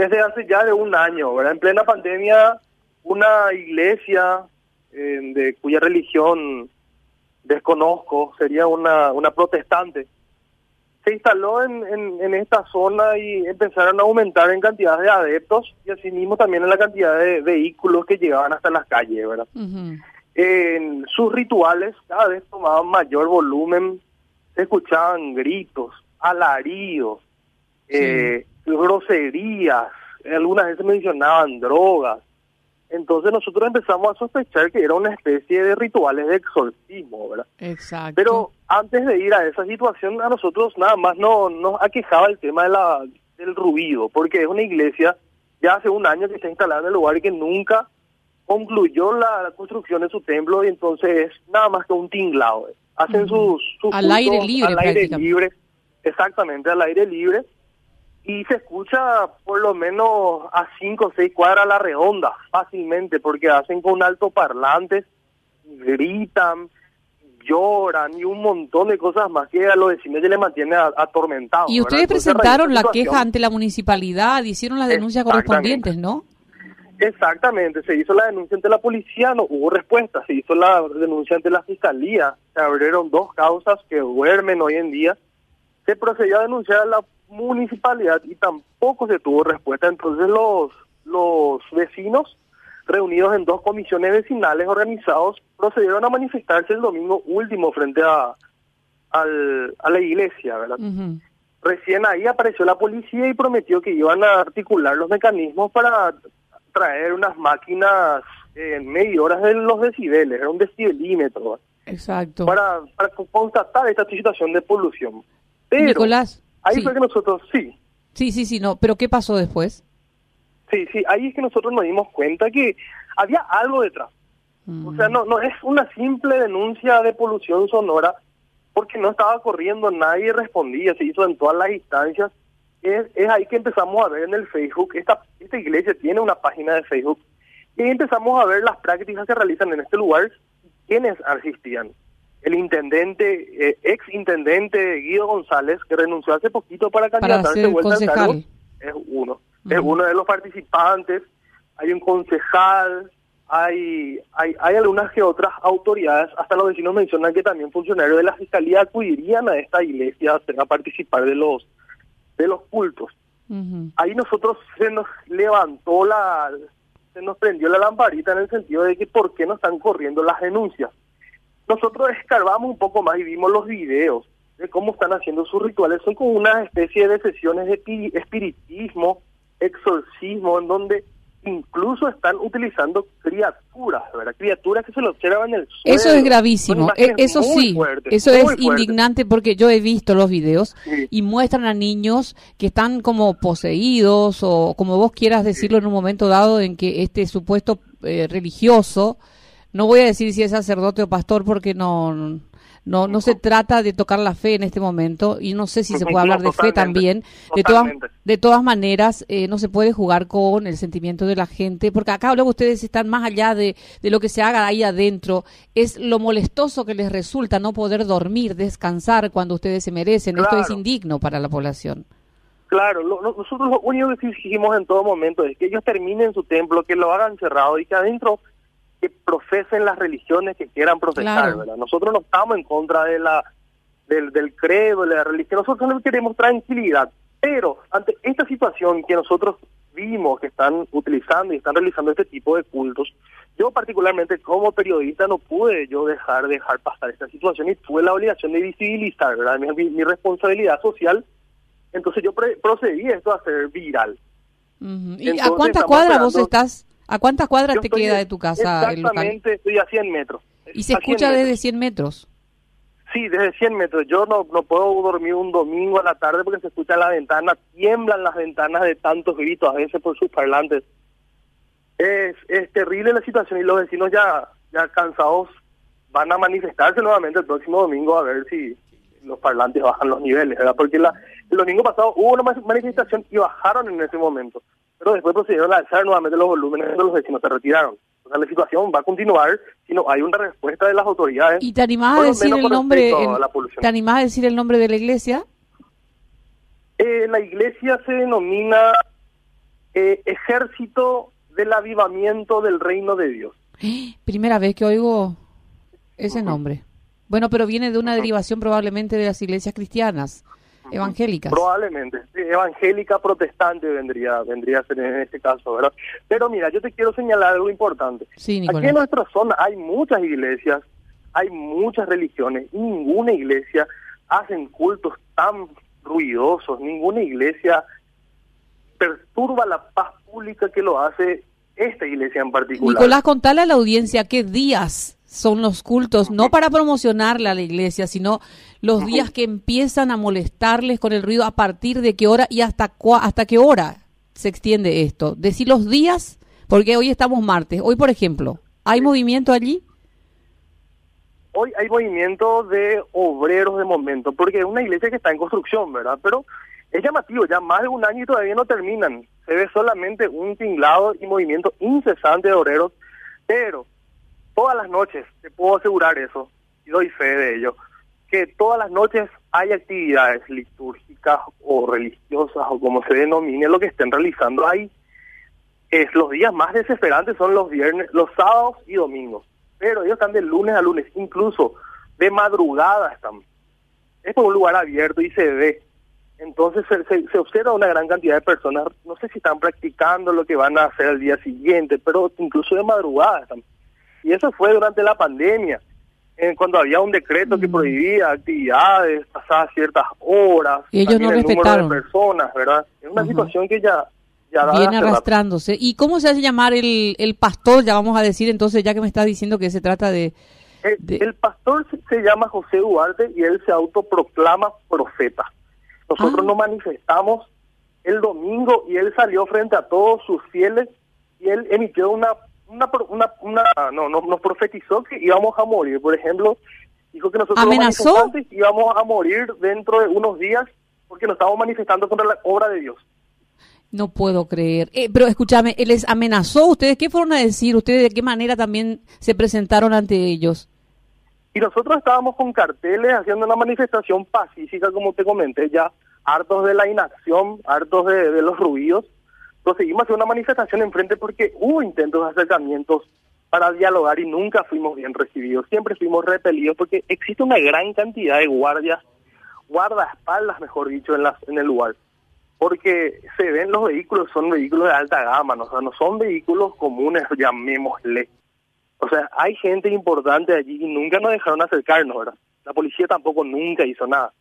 desde hace ya de un año, ¿verdad? En plena pandemia, una iglesia eh, de cuya religión desconozco, sería una, una protestante, se instaló en, en, esta zona y empezaron a aumentar en cantidad de adeptos y asimismo también en la cantidad de vehículos que llegaban hasta las calles, ¿verdad? En sus rituales cada vez tomaban mayor volumen, se escuchaban gritos, alaridos, eh, groserías, algunas veces mencionaban drogas. Entonces nosotros empezamos a sospechar que era una especie de rituales de exorcismo, ¿verdad? Exacto. Pero antes de ir a esa situación, a nosotros nada más no nos aquejaba el tema de la, del ruido, porque es una iglesia ya hace un año que está instalada en el lugar y que nunca concluyó la, construcción de su templo y entonces es nada más que un tinglado. Hacen sus, al aire libre, al aire libre, exactamente al aire libre y se escucha por lo menos a cinco o seis cuadras a la redonda fácilmente porque hacen con alto parlantes, gritan, lloran y un montón de cosas más que a los vecinos ya le mantiene atormentados. Y ustedes presentaron la queja ante la municipalidad, hicieron las denuncias correspondientes, ¿no? Exactamente, se hizo la denuncia ante la policía, no hubo respuesta, se hizo la denuncia ante la fiscalía, se abrieron dos causas que duermen hoy en día, se procedió a denunciar a la municipalidad y tampoco se tuvo respuesta, entonces los, los vecinos reunidos en dos comisiones vecinales organizados procedieron a manifestarse el domingo último frente a, al, a la iglesia, ¿verdad? Recién ahí apareció la policía y prometió que iban a articular los mecanismos para traer unas máquinas en medidoras de los decibeles, era un decibelímetro. Exacto. Para, para constatar esta situación de polución. Pero Nicolás. Ahí fue que nosotros, sí. Sí, sí, sí, no. Pero ¿qué pasó después? Sí, sí, ahí es que nosotros nos dimos cuenta que había algo detrás. O sea, no, no es una simple denuncia de polución sonora porque no estaba corriendo, nadie respondía, se hizo en todas las instancias es, es ahí que empezamos a ver en el Facebook, esta, esta iglesia tiene una página de Facebook, y empezamos a ver las prácticas que realizan en este lugar, quienes asistían. El intendente, eh, ex intendente Guido González, que renunció hace poquito para candidatarse vuelta al cargo, es uno. Es uno de los participantes. Hay un concejal, hay, hay, hay algunas que otras autoridades, hasta los vecinos mencionan que también funcionarios de la fiscalía acudirían a esta iglesia a participar de los de los cultos. Ahí nosotros se nos levantó la, se nos prendió la lamparita en el sentido de que por qué no están corriendo las denuncias. Nosotros escarbamos un poco más y vimos los videos de cómo están haciendo sus rituales. Son como una especie de sesiones de espiritismo, exorcismo, en donde incluso están utilizando criaturas, ¿verdad? Criaturas que se lo observan en el suelo. Eso es gravísimo, e-, eso sí, eso es indignante porque yo he visto los videos y muestran a niños que están como poseídos o como vos quieras decirlo en un momento dado en que este supuesto eh, religioso, no voy a decir si es sacerdote o pastor porque no no, no se trata de tocar la fe en este momento y no sé si se puede hablar de fe también. De todas, de todas maneras, eh, no se puede jugar con el sentimiento de la gente, porque acá luego ustedes están más allá de, de lo que se haga ahí adentro. Es lo molestoso que les resulta no poder dormir, descansar cuando ustedes se merecen. Esto es indigno para la población. Claro, nosotros lo único que exigimos en todo momento es que ellos terminen su templo, que lo hagan cerrado y que adentro que profesen las religiones que quieran profesar, ¿verdad? Nosotros no estamos en contra de la del, del credo, de la religión, nosotros no queremos tranquilidad, pero ante esta situación que nosotros vimos que están utilizando y están realizando este tipo de cultos, yo particularmente como periodista no pude yo dejar dejar pasar esta situación y tuve la obligación de visibilizar, ¿verdad? Mi, responsabilidad social, entonces yo procedí esto a ser viral. ¿Y a cuántas cuadras vos estás ¿A cuántas cuadras te queda de tu casa el local? Exactamente, estoy a 100 metros. ¿Y se escucha desde 100 metros? Sí, desde 100 metros. Yo no, no puedo dormir un domingo a la tarde porque se escucha la ventana, tiemblan las ventanas de tantos gritos, a veces por sus parlantes. Es, es terrible la situación y los vecinos ya, ya cansados van a manifestarse nuevamente el próximo domingo a ver si los parlantes bajan los niveles, ¿verdad? Porque la, el domingo pasado hubo una manifestación y bajaron en ese momento pero después procedieron a alzar nuevamente los volúmenes de los vecinos se retiraron. O sea, la situación va a continuar si no hay una respuesta de las autoridades. ¿Y te animás a decir el nombre? ¿Te animás a decir el nombre de la iglesia? Eh, la iglesia se denomina eh, ejército del avivamiento del reino de Dios. Primera vez que oigo ese nombre. Bueno, pero viene de una derivación probablemente de las iglesias cristianas, evangélicas. Probablemente, evangélica protestante vendría, vendría a ser en este caso, ¿verdad? Pero mira, yo te quiero señalar algo importante. Sí, Aquí en nuestra zona hay muchas iglesias, hay muchas religiones, y ninguna iglesia hacen cultos tan ruidosos, ninguna iglesia perturba la paz pública que lo hace esta iglesia en particular. Nicolás, contale a la audiencia qué días son los cultos, no para promocionarle a la iglesia, sino los días que empiezan a molestarles con el ruido, a partir de qué hora y hasta, hasta qué hora se extiende esto. Decir los días, porque hoy estamos martes. Hoy, por ejemplo, ¿hay movimiento allí? Hoy hay movimiento de obreros de momento, porque es una iglesia que está en construcción, ¿verdad? Pero es llamativo, ya más de un año y todavía no terminan. Se ve solamente un tinglado y movimiento incesante de obreros, pero todas las noches, te puedo asegurar eso, y doy fe de ello, que todas las noches hay actividades litúrgicas o religiosas o como se denomine lo que estén realizando ahí. Es, los días más desesperantes son los viernes, los sábados y domingos, pero ellos están de lunes a lunes, incluso de madrugada están. Es un lugar abierto y se ve entonces se, observa una gran cantidad de personas, no sé si están practicando lo que van a hacer al día siguiente, pero incluso de madrugada. Y eso fue durante la pandemia, cuando había un decreto que mm. prohibía actividades pasadas ciertas horas. Y ellos no respetaron. de personas, ¿verdad? Es una situación que ya... ya Viene arrastrándose. ¿Y cómo se hace llamar el, el pastor, ya vamos a decir entonces, ya que me estás diciendo que se trata de... El, pastor se llama José Duarte y él se autoproclama profeta. Nosotros ah. nos manifestamos el domingo y él salió frente a todos sus fieles y él emitió una, una, una, no, nos profetizó que íbamos a morir. Por ejemplo, dijo que nosotros ¿Amenazó? íbamos a morir dentro de unos días porque nos estamos manifestando contra la obra de Dios. No puedo creer. Eh, pero escúchame, ¿les amenazó? ¿Ustedes qué fueron a decir? ¿Ustedes de qué manera también se presentaron ante ellos? Y nosotros estábamos con carteles haciendo una manifestación pacífica, como te comenté ya, hartos de la inacción, hartos de, los ruidos. Conseguimos hacer una manifestación enfrente porque hubo intentos de acercamientos para dialogar y nunca fuimos bien recibidos. Siempre fuimos repelidos porque existe una gran cantidad de guardias, guardaespaldas, mejor dicho, en, las, en el lugar. Porque se ven los vehículos, son vehículos de alta gama, ¿no? o sea, no son vehículos comunes, llamémosle. O sea, hay gente importante allí y nunca nos dejaron acercarnos, ¿verdad? La policía tampoco nunca hizo nada.